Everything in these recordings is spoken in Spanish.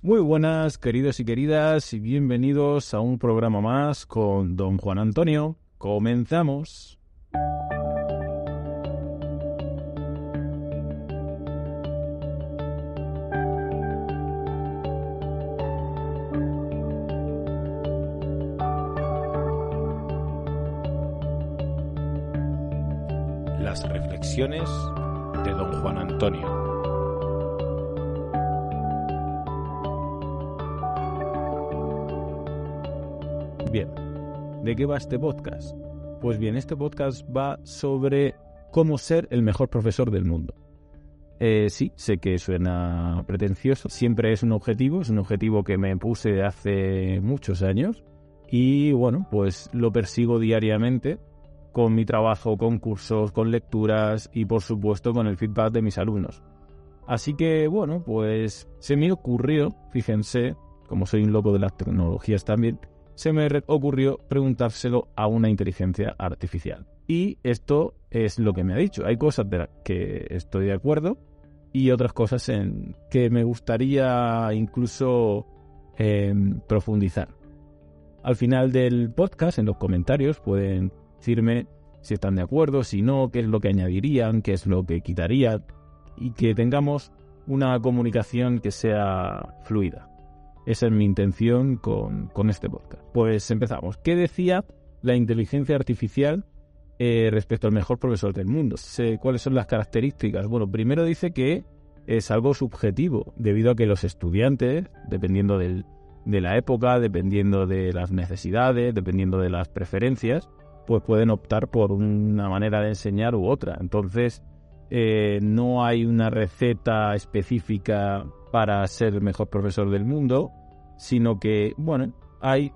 Muy buenas, queridos y queridas, y bienvenidos a un programa más con don Juan Antonio. Comenzamos. Las reflexiones de don Juan Antonio. Bien, ¿de qué va este podcast? Pues bien, este podcast va sobre cómo ser el mejor profesor del mundo. Eh, sí, sé que suena pretencioso, siempre es un objetivo, es un objetivo que me puse hace muchos años y bueno, pues lo persigo diariamente con mi trabajo, con cursos, con lecturas y por supuesto con el feedback de mis alumnos. Así que bueno, pues se me ocurrió, fíjense, como soy un loco de las tecnologías también, se me ocurrió preguntárselo a una inteligencia artificial. Y esto es lo que me ha dicho. Hay cosas de las que estoy de acuerdo y otras cosas en que me gustaría incluso em, profundizar. Al final del podcast, en los comentarios, pueden decirme si están de acuerdo, si no, qué es lo que añadirían, qué es lo que quitarían y que tengamos una comunicación que sea fluida. Esa es mi intención con, este podcast. Pues empezamos. ¿Qué decía la inteligencia artificial eh, respecto al mejor profesor del mundo? ¿Cuáles son las características? Bueno, primero dice que es algo subjetivo, debido a que los estudiantes, dependiendo de la época, dependiendo de las necesidades, dependiendo de las preferencias, pues pueden optar por una manera de enseñar u otra. Entonces, eh, no hay una receta específica para ser el mejor profesor del mundo, sino que, bueno, hay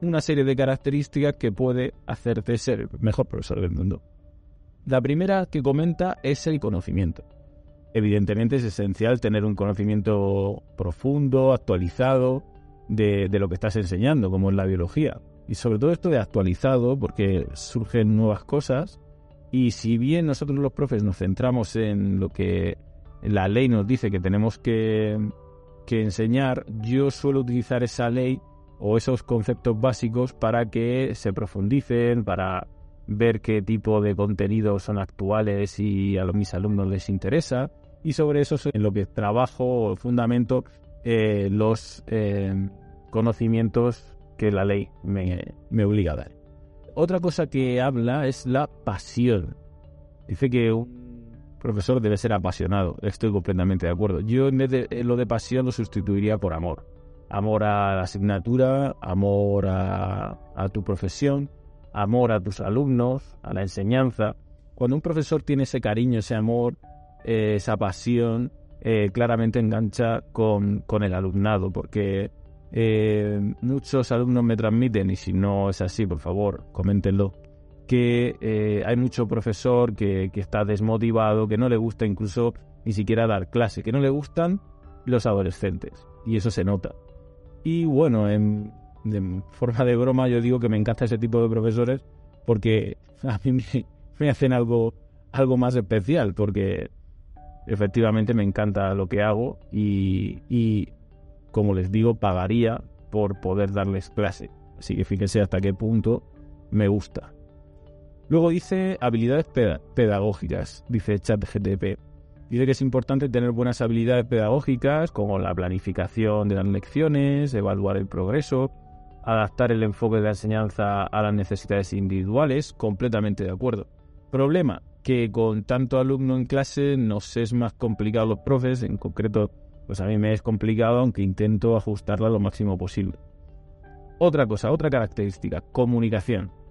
una serie de características que puede hacerte ser el mejor profesor del mundo. La primera que comenta es el conocimiento. Evidentemente es esencial tener un conocimiento profundo, actualizado de, de lo que estás enseñando, como es la biología. Y sobre todo esto de actualizado, porque surgen nuevas cosas. Y si bien nosotros los profes nos centramos en lo que la ley nos dice que tenemos que, enseñar, yo suelo utilizar esa ley o esos conceptos básicos para que se profundicen, para ver qué tipo de contenidos son actuales y a mis alumnos les interesa. Y sobre eso es en lo que trabajo fundamento eh, los eh, conocimientos que la ley me, me obliga a dar. Otra cosa que habla es la pasión. Dice que un profesor debe ser apasionado. Estoy completamente de acuerdo. Yo en vez de eh, lo de pasión lo sustituiría por amor. Amor a la asignatura, amor a, tu profesión, amor a tus alumnos, a la enseñanza. Cuando un profesor tiene ese cariño, ese amor, eh, esa pasión, eh, claramente engancha con, con, el alumnado, porque muchos alumnos me transmiten, y si no es así, por favor, coméntenlo, que eh, hay mucho profesor que, está desmotivado, que no le gusta incluso ni siquiera dar clase, que no le gustan los adolescentes. Y eso se nota. Y bueno, en, forma de broma yo digo que me encanta ese tipo de profesores porque a mí me, hacen algo, algo más especial, porque efectivamente me encanta lo que hago y, y como les digo, pagaría por poder darles clase. Así que fíjense hasta qué punto me gusta. Luego dice habilidades pedagógicas, dice ChatGTP. Dice que es importante tener buenas habilidades pedagógicas como la planificación de las lecciones, evaluar el progreso, adaptar el enfoque de la enseñanza a las necesidades individuales, completamente de acuerdo. Problema, que con tanto alumno en clase nos es más complicado los profes, en concreto, pues a mí me es complicado, aunque intento ajustarla lo máximo posible. Otra cosa, otra característica, comunicación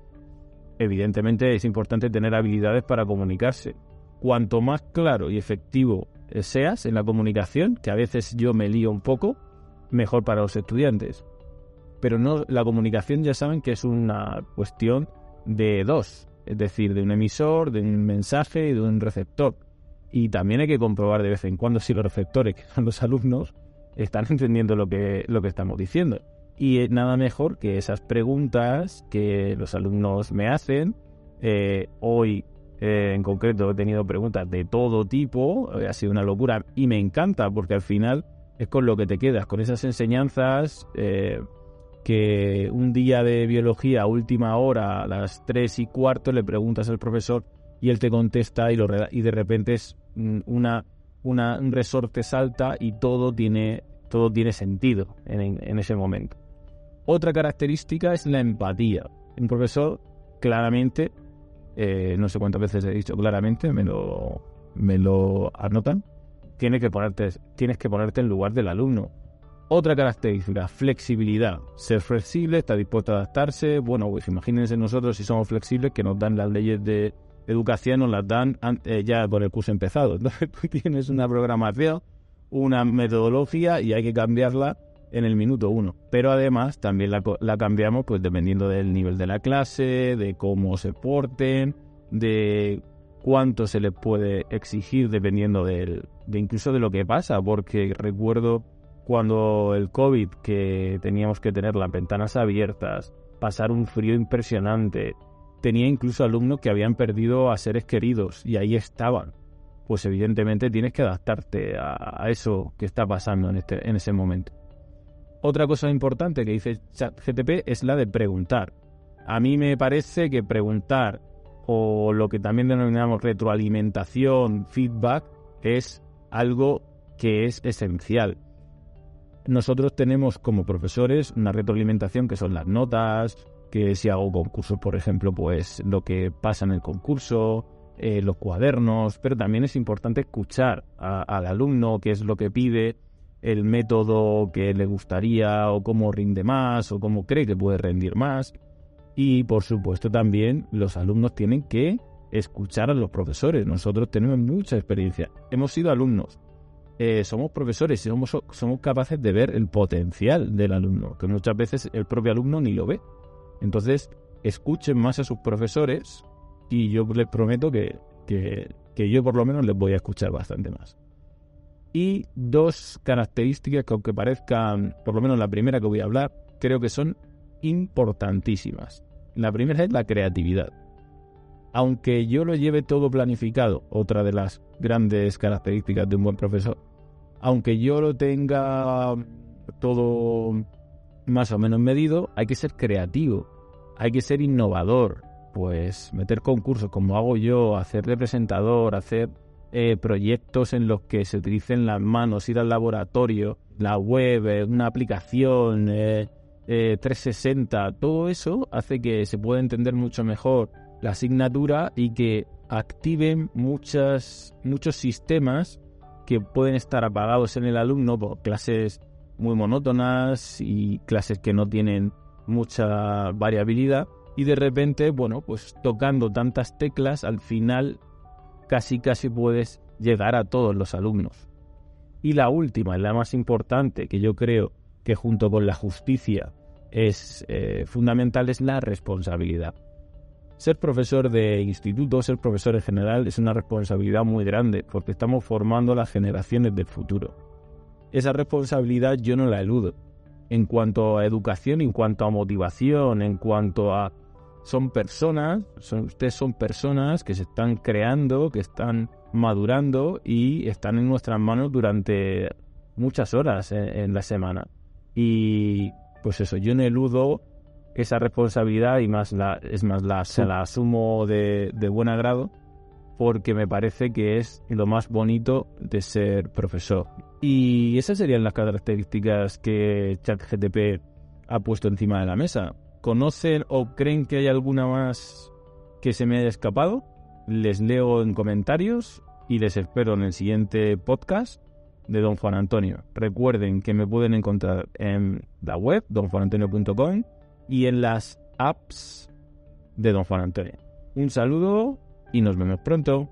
evidentemente es importante tener habilidades para comunicarse. Cuanto más claro y efectivo seas en la comunicación, que a veces yo me lío un poco, mejor para los estudiantes. Pero no, la comunicación ya saben que es una cuestión de dos, es decir, de un emisor, de un mensaje y de un receptor. Y también hay que comprobar de vez en cuando si los receptores, que son los alumnos, están entendiendo lo que, lo que estamos diciendo. Y nada mejor que esas preguntas que los alumnos me hacen. Eh, hoy eh, en concreto he tenido preguntas de todo tipo, eh, ha sido una locura y me encanta porque al final es con lo que te quedas, con esas enseñanzas que un día de biología última hora, a las tres y cuarto, le preguntas al profesor y él te contesta y, lo, y de repente es una, una, un resorte salta y todo tiene, todo tiene sentido en ese momento. Otra característica es la empatía. Un profesor claramente, eh, no sé cuántas veces he dicho claramente, me lo, anotan, tienes que ponerte en lugar del alumno. Otra característica, flexibilidad. Ser flexible, está dispuesto a adaptarse. Bueno, pues imagínense nosotros si somos flexibles que nos dan las leyes de educación, nos las dan eh, ya por el curso empezado. Entonces tú tienes una programación, una metodología y hay que cambiarla en el minuto uno. Pero además también la, cambiamos pues dependiendo del nivel de la clase, de cómo se porten, de cuánto se les puede exigir dependiendo del, de incluso de lo que pasa, porque recuerdo cuando el COVID que teníamos que tener las ventanas abiertas, pasar un frío impresionante, tenía incluso alumnos que habían perdido a seres queridos y ahí estaban. Pues evidentemente tienes que adaptarte a, a eso que está pasando en, este, en ese momento. Otra cosa importante que dice ChatGTP es la de preguntar. A mí me parece que preguntar o lo que también denominamos retroalimentación, feedback, es algo que es esencial. Nosotros tenemos como profesores una retroalimentación que son las notas, que si hago concursos, por ejemplo, pues lo que pasa en el concurso, eh, los cuadernos, pero también es importante escuchar al alumno, qué es lo que pide, el método que le gustaría o cómo rinde más o cómo cree que puede rendir más. Y por supuesto también los alumnos tienen que escuchar a los profesores. Nosotros tenemos mucha experiencia. Hemos sido alumnos. Eh, somos profesores y somos, somos capaces de ver el potencial del alumno, que muchas veces el propio alumno ni lo ve. Entonces, escuchen más a sus profesores y yo les prometo que, que yo por lo menos les voy a escuchar bastante más y dos características que aunque parezcan, por lo menos la primera que voy a hablar, creo que son importantísimas. La primera es la creatividad. Aunque yo lo lleve todo planificado, otra de las grandes características de un buen profesor, aunque yo lo tenga todo más o menos medido, hay que ser creativo, hay que ser innovador, pues meter concursos como hago yo, hacer de presentador, hacer eh, proyectos en los que se utilicen las manos, ir al laboratorio, la web, eh, una aplicación, 360, eh, todo eso hace que se pueda entender mucho mejor la asignatura y que activen muchas, muchos sistemas que pueden estar apagados en el alumno por clases muy monótonas y clases que no tienen mucha variabilidad. Y de repente, bueno, pues tocando tantas teclas al final casi casi puedes llegar a todos los alumnos. Y la última, la más importante, que yo creo que junto con la justicia es eh, fundamental, es la responsabilidad. Ser profesor de instituto, ser profesor en general, es una responsabilidad muy grande porque estamos formando las generaciones del futuro. Esa responsabilidad yo no la eludo. En cuanto a educación, en cuanto a motivación, en cuanto a son personas, son, ustedes son personas que se están creando, que están madurando y están en nuestras manos durante muchas horas en, la semana. Y pues eso, yo no eludo esa responsabilidad y más la, es más, la, se la asumo de, de buen agrado porque me parece que es lo más bonito de ser profesor. Y esas serían las características que ChatGTP ha puesto encima de la mesa. ¿Conocen o creen que hay alguna más que se me haya escapado? Les leo en comentarios y les espero en el siguiente podcast de Don Juan Antonio. Recuerden que me pueden encontrar en la web donjuanantonio.com y en las apps de Don Juan Antonio. Un saludo y nos vemos pronto.